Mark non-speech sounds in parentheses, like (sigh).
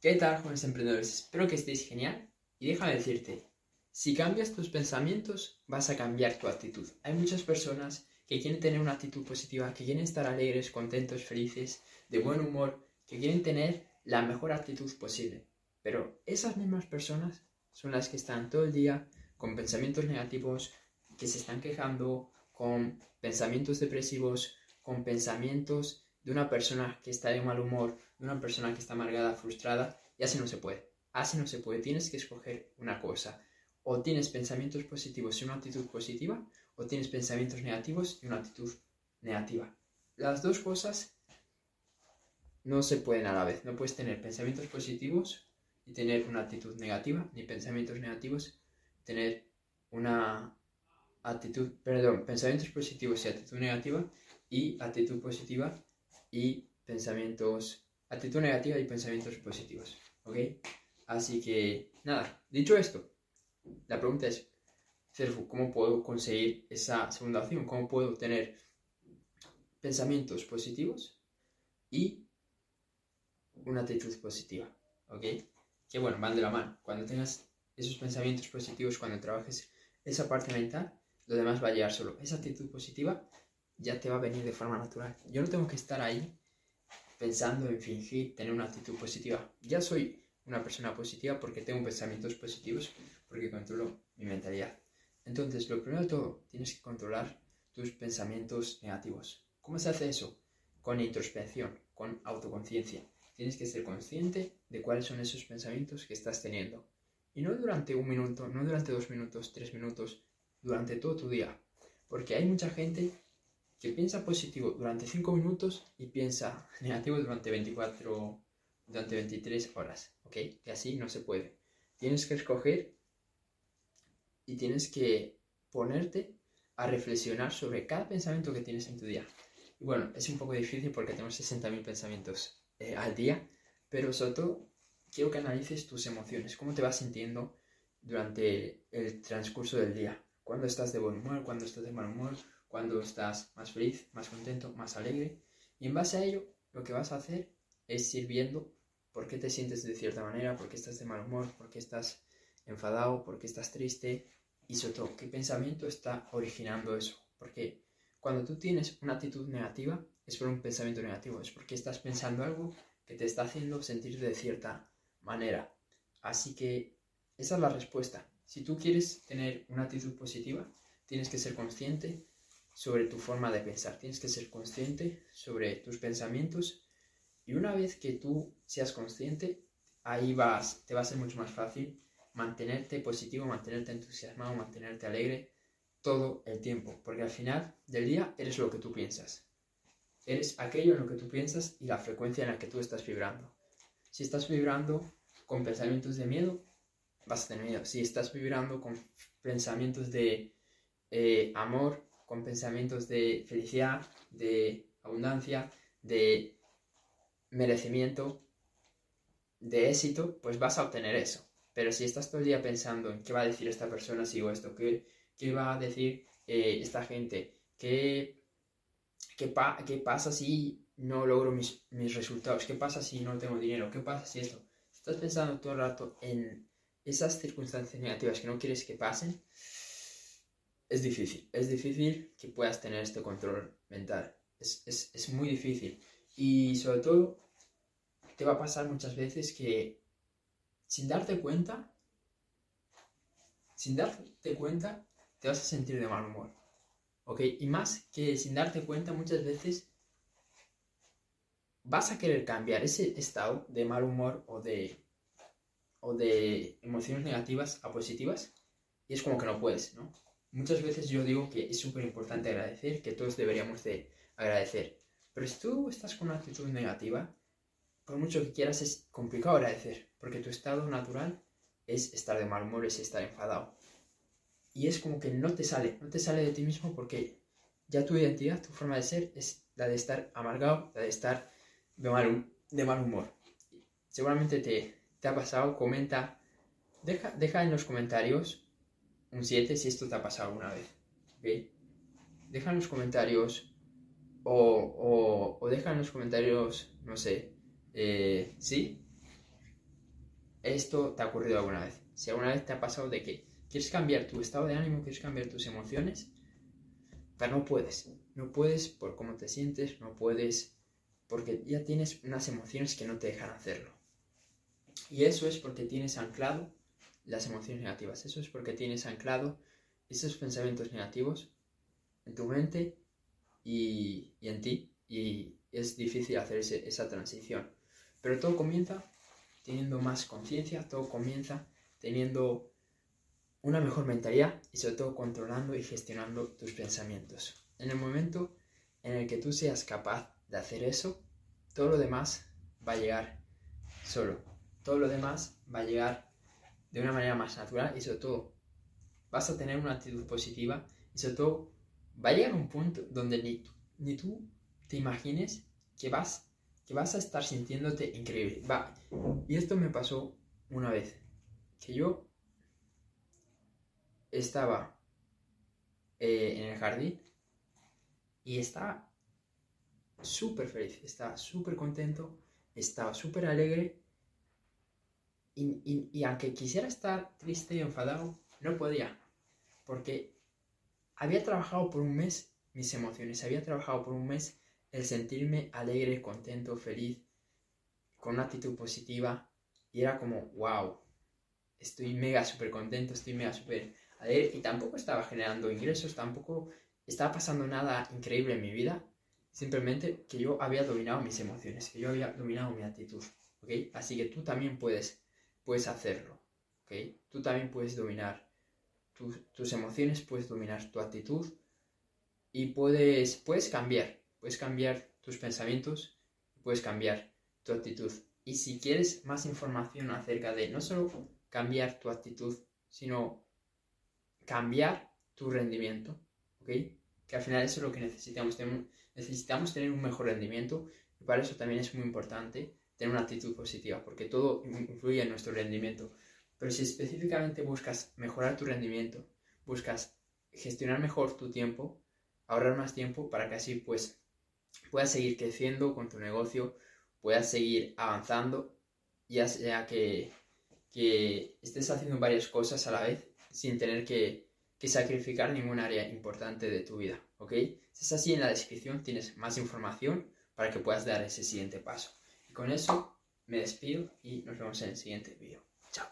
¿Qué tal, jóvenes emprendedores? Espero que estéis genial y déjame decirte, si cambias tus pensamientos, vas a cambiar tu actitud. Hay muchas personas que quieren tener una actitud positiva, que quieren estar alegres, contentos, felices, de buen humor, que quieren tener la mejor actitud posible. Pero esas mismas personas son las que están todo el día con pensamientos negativos, que se están quejando, con pensamientos depresivos, con pensamientos de una persona que está de mal humor, una persona que está amargada, frustrada, y así no se puede. Así no se puede. Tienes que escoger una cosa. O tienes pensamientos positivos y una actitud positiva, o tienes pensamientos negativos y una actitud negativa. Las dos cosas no se pueden a la vez. No puedes tener pensamientos positivos y tener una actitud negativa, ni pensamientos negativos tener una actitud, perdón, pensamientos positivos y actitud negativa y actitud positiva y pensamientos, actitud negativa y pensamientos positivos, ¿ok? Así que, nada, dicho esto, la pregunta es, ¿cómo puedo conseguir esa segunda opción? ¿Cómo puedo tener pensamientos positivos y una actitud positiva? ¿Ok? Que bueno, van de la mano. Cuando tengas esos pensamientos positivos, cuando trabajes esa parte mental, lo demás va a llegar solo. Esa actitud positiva ya te va a venir de forma natural. Yo no tengo que estar ahí pensando en fingir tener una actitud positiva. Ya soy una persona positiva porque tengo pensamientos positivos, porque controlo mi mentalidad. Entonces, lo primero de todo, tienes que controlar tus pensamientos negativos. ¿Cómo se hace eso? Con introspección, con autoconciencia. Tienes que ser consciente de cuáles son esos pensamientos que estás teniendo. Y no durante un minuto, no durante dos minutos, tres minutos, durante todo tu día. Porque hay mucha gente que piensa positivo durante 5 minutos y piensa (laughs) negativo durante 24, durante 23 horas, ¿ok? Que así no se puede. Tienes que escoger y tienes que ponerte a reflexionar sobre cada pensamiento que tienes en tu día. Y bueno, es un poco difícil porque tenemos 60.000 pensamientos eh, al día, pero sobre todo quiero que analices tus emociones, cómo te vas sintiendo durante el transcurso del día. Cuando estás de buen humor, cuando estás de mal humor, cuando estás más feliz, más contento, más alegre. Y en base a ello, lo que vas a hacer es ir viendo por qué te sientes de cierta manera, por qué estás de mal humor, por qué estás enfadado, por qué estás triste y sobre todo qué pensamiento está originando eso. Porque cuando tú tienes una actitud negativa es por un pensamiento negativo, es porque estás pensando algo que te está haciendo sentir de cierta manera. Así que esa es la respuesta. Si tú quieres tener una actitud positiva, tienes que ser consciente sobre tu forma de pensar, tienes que ser consciente sobre tus pensamientos y una vez que tú seas consciente, ahí vas, te va a ser mucho más fácil mantenerte positivo, mantenerte entusiasmado, mantenerte alegre todo el tiempo, porque al final del día eres lo que tú piensas. Eres aquello en lo que tú piensas y la frecuencia en la que tú estás vibrando. Si estás vibrando con pensamientos de miedo, vas a tener miedo. Si estás vibrando con pensamientos de eh, amor, con pensamientos de felicidad, de abundancia, de merecimiento, de éxito, pues vas a obtener eso. Pero si estás todo el día pensando en qué va a decir esta persona si hago esto, qué, qué va a decir eh, esta gente, qué, qué, qué, pasa si no logro mis, mis resultados, qué pasa si no tengo dinero, qué pasa si esto. estás pensando todo el rato en esas circunstancias negativas que no quieres que pasen, es difícil, es difícil que puedas tener este control mental. Es, muy difícil. Y sobre todo, te va a pasar muchas veces que sin darte cuenta, sin darte cuenta, te vas a sentir de mal humor. ¿Ok? Y más que sin darte cuenta, muchas veces vas a querer cambiar ese estado de mal humor o de, o de emociones negativas a positivas y es como que no puedes, ¿no? Muchas veces yo digo que es súper importante agradecer, que todos deberíamos de agradecer. Pero si tú estás con una actitud negativa, por mucho que quieras es complicado agradecer, porque tu estado natural es estar de mal humor, es estar enfadado. Y es como que no te sale, no te sale de ti mismo porque ya tu identidad, tu forma de ser es la de estar amargado, la de estar de mal, de mal humor. Seguramente te, te ha pasado, comenta, deja, deja en los comentarios un 7 si esto te ha pasado alguna vez. ¿ok? Deja en los comentarios o, o, deja en los comentarios, no sé, eh, sí, esto te ha ocurrido alguna vez. Si alguna vez te ha pasado de que quieres cambiar tu estado de ánimo, quieres cambiar tus emociones, pero no puedes. No puedes por cómo te sientes, no puedes porque ya tienes unas emociones que no te dejan hacerlo. Y eso es porque tienes anclado las emociones negativas. Eso es porque tienes anclado esos pensamientos negativos en tu mente y, en ti. Y es difícil hacer esa transición. Pero todo comienza teniendo más conciencia, todo comienza teniendo una mejor mentalidad y sobre todo controlando y gestionando tus pensamientos. En el momento en el que tú seas capaz de hacer eso, todo lo demás va a llegar solo. Todo lo demás va a llegar de una manera más natural y sobre todo vas a tener una actitud positiva y sobre todo va a llegar un punto donde ni, ni tú te imagines que vas, que vas a estar sintiéndote increíble. Va. Y esto me pasó una vez, que yo estaba eh, en el jardín y estaba súper feliz, estaba súper contento, estaba súper alegre y, y, aunque quisiera estar triste y enfadado, no podía, porque había trabajado por un mes mis emociones, había trabajado por un mes el sentirme alegre, contento, feliz, con una actitud positiva y era como, wow, estoy mega súper contento, estoy mega súper alegre y tampoco estaba generando ingresos, tampoco estaba pasando nada increíble en mi vida, simplemente que yo había dominado mis emociones, que yo había dominado mi actitud. Así que tú también puedes, puedes hacerlo. Tú también puedes dominar tus emociones, puedes dominar tu actitud y puedes, puedes cambiar, puedes cambiar tus pensamientos, puedes cambiar tu actitud. Y si quieres más información acerca de no solo cambiar tu actitud, sino cambiar tu rendimiento. Que al final eso es lo que necesitamos. Necesitamos tener un mejor rendimiento y para eso también es muy importante tener una actitud positiva, porque todo influye en nuestro rendimiento. Pero si específicamente buscas mejorar tu rendimiento, buscas gestionar mejor tu tiempo, ahorrar más tiempo para que así pues puedas seguir creciendo con tu negocio, puedas seguir avanzando, ya sea que, estés haciendo varias cosas a la vez sin tener que, que sacrificar ningún área importante de tu vida, ¿ok? Si es así, en la descripción tienes más información para que puedas dar ese siguiente paso. Con eso me despido y nos vemos en el siguiente vídeo. Chao.